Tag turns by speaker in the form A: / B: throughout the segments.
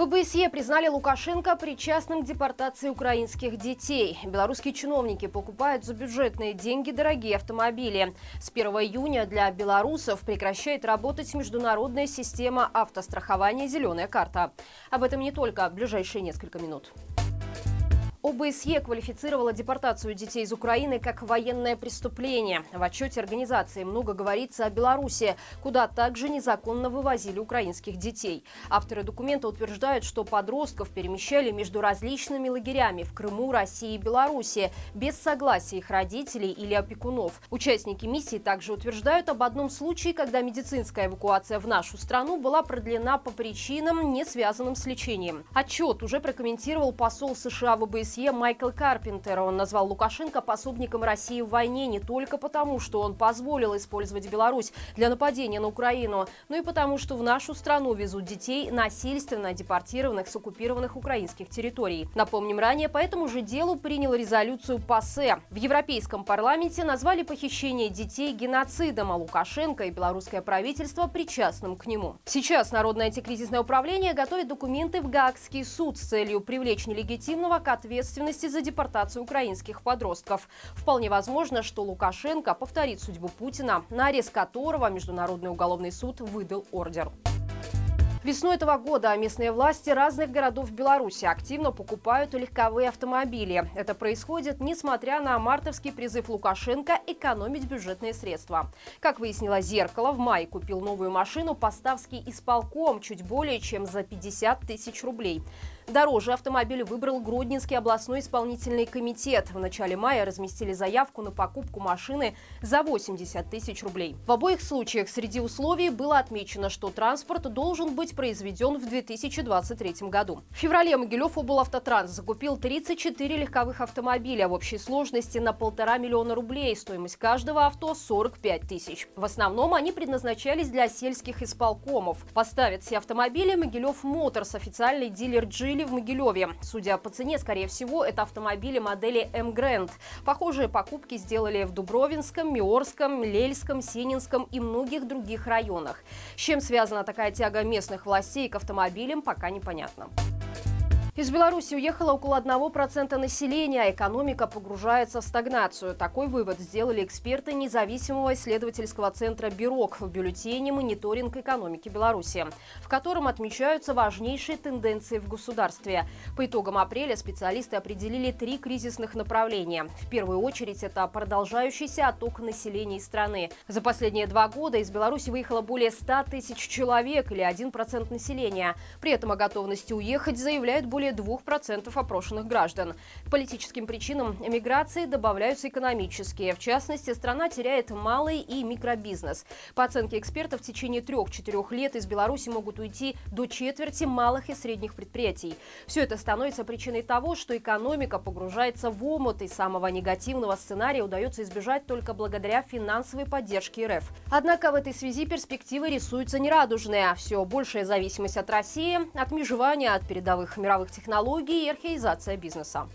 A: В ОБСЕ признали Лукашенко причастным к депортации украинских детей. Белорусские чиновники покупают за бюджетные деньги дорогие автомобили. С 1 июня для белорусов прекращает работать международная система автострахования «Зеленая карта». Об этом не только в ближайшие несколько минут. ОБСЕ квалифицировала депортацию детей из Украины как военное преступление. В отчете организации много говорится о Беларуси, куда также незаконно вывозили украинских детей. Авторы документа утверждают, что подростков перемещали между различными лагерями в Крыму, России и Беларуси без согласия их родителей или опекунов. Участники миссии также утверждают об одном случае, когда медицинская эвакуация в нашу страну была продлена по причинам, не связанным с лечением. Отчет уже прокомментировал посол США в ОБСЕ ОБСЕ Майкл Карпентер. Он назвал Лукашенко пособником России в войне не только потому, что он позволил использовать Беларусь для нападения на Украину, но и потому, что в нашу страну везут детей, насильственно депортированных с оккупированных украинских территорий. Напомним, ранее по этому же делу принял резолюцию ПАСЕ. В Европейском парламенте назвали похищение детей геноцидом, а Лукашенко и белорусское правительство причастным к нему. Сейчас Народное антикризисное управление готовит документы в Гаагский суд с целью привлечь нелегитимного к ответственности ответственности за депортацию украинских подростков. Вполне возможно, что Лукашенко повторит судьбу Путина, на арест которого Международный уголовный суд выдал ордер. Весной этого года местные власти разных городов Беларуси активно покупают легковые автомобили. Это происходит несмотря на мартовский призыв Лукашенко экономить бюджетные средства. Как выяснило «Зеркало», в мае купил новую машину поставский исполком чуть более чем за 50 тысяч рублей. Дороже автомобиль выбрал Гродненский областной исполнительный комитет. В начале мая разместили заявку на покупку машины за 80 тысяч рублей. В обоих случаях среди условий было отмечено, что транспорт должен быть произведен в 2023 году. В феврале Могилев облавтотранс закупил 34 легковых автомобиля в общей сложности на полтора миллиона рублей. Стоимость каждого авто 45 тысяч. В основном они предназначались для сельских исполкомов. Поставит все автомобили Могилев Моторс, официальный дилер Джили купили в Могилеве. Судя по цене, скорее всего, это автомобили модели M Grand. Похожие покупки сделали в Дубровинском, Миорском, Лельском, Сининском и многих других районах. С чем связана такая тяга местных властей к автомобилям, пока непонятно. Из Беларуси уехало около 1% населения, а экономика погружается в стагнацию. Такой вывод сделали эксперты независимого исследовательского центра «Бюрок» в бюллетене «Мониторинг экономики Беларуси», в котором отмечаются важнейшие тенденции в государстве. По итогам апреля специалисты определили три кризисных направления. В первую очередь это продолжающийся отток населения из страны. За последние два года из Беларуси выехало более 100 тысяч человек или 1% населения. При этом о готовности уехать заявляют более более 2% опрошенных граждан. К политическим причинам эмиграции добавляются экономические. В частности, страна теряет малый и микробизнес. По оценке экспертов, в течение трех-четырех лет из Беларуси могут уйти до четверти малых и средних предприятий. Все это становится причиной того, что экономика погружается в омут, и самого негативного сценария удается избежать только благодаря финансовой поддержке РФ. Однако в этой связи перспективы рисуются нерадужные. Все большая зависимость от России, отмежевание от передовых мировых технологий и архаизация бизнеса.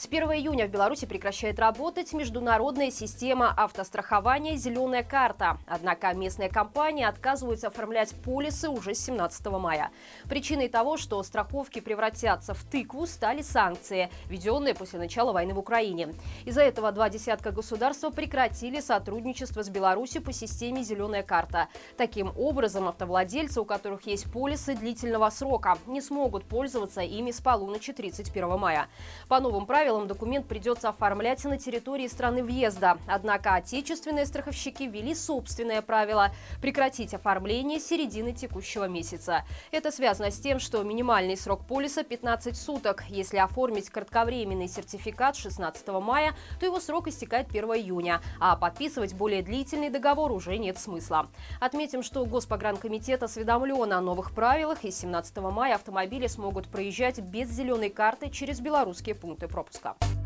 A: С 1 июня в Беларуси прекращает работать международная система автострахования «Зеленая карта». Однако местные компании отказываются оформлять полисы уже с 17 мая. Причиной того, что страховки превратятся в тыкву, стали санкции, введенные после начала войны в Украине. Из-за этого два десятка государств прекратили сотрудничество с Беларусью по системе «Зеленая карта». Таким образом, автовладельцы, у которых есть полисы длительного срока, не смогут пользоваться ими с полуночи 31 мая. По новым правилам, правилам документ придется оформлять на территории страны въезда. Однако отечественные страховщики ввели собственное правило – прекратить оформление середины текущего месяца. Это связано с тем, что минимальный срок полиса – 15 суток. Если оформить кратковременный сертификат 16 мая, то его срок истекает 1 июня, а подписывать более длительный договор уже нет смысла. Отметим, что Госпогранкомитет осведомлен о новых правилах, и 17 мая автомобили смогут проезжать без зеленой карты через белорусские пункты пропуска. Луцька.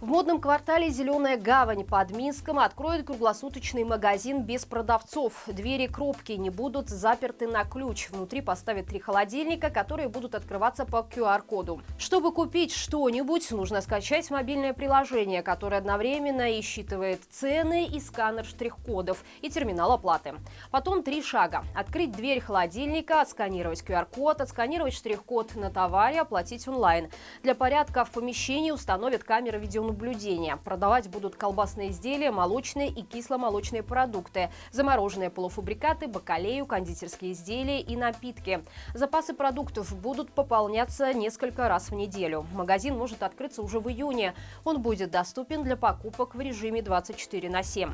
A: В модном квартале «Зеленая гавань» под Минском откроют круглосуточный магазин без продавцов. Двери кропки не будут заперты на ключ. Внутри поставят три холодильника, которые будут открываться по QR-коду. Чтобы купить что-нибудь, нужно скачать мобильное приложение, которое одновременно и считывает цены, и сканер штрих-кодов, и терминал оплаты. Потом три шага. Открыть дверь холодильника, отсканировать QR-код, отсканировать штрих-код на товаре, оплатить онлайн. Для порядка в помещении установят камеры видеонаблюдения наблюдения. Продавать будут колбасные изделия, молочные и кисломолочные продукты, замороженные полуфабрикаты, бакалею, кондитерские изделия и напитки. Запасы продуктов будут пополняться несколько раз в неделю. Магазин может открыться уже в июне. Он будет доступен для покупок в режиме 24 на 7.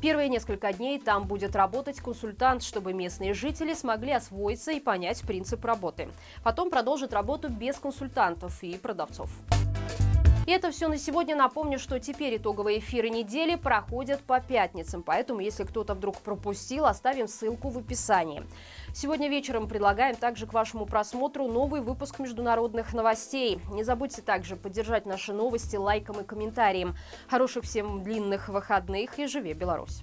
A: Первые несколько дней там будет работать консультант, чтобы местные жители смогли освоиться и понять принцип работы. Потом продолжит работу без консультантов и продавцов. И это все на сегодня. Напомню, что теперь итоговые эфиры недели проходят по пятницам, поэтому если кто-то вдруг пропустил, оставим ссылку в описании. Сегодня вечером предлагаем также к вашему просмотру новый выпуск международных новостей. Не забудьте также поддержать наши новости лайком и комментарием. Хороших всем длинных выходных и живи Беларусь!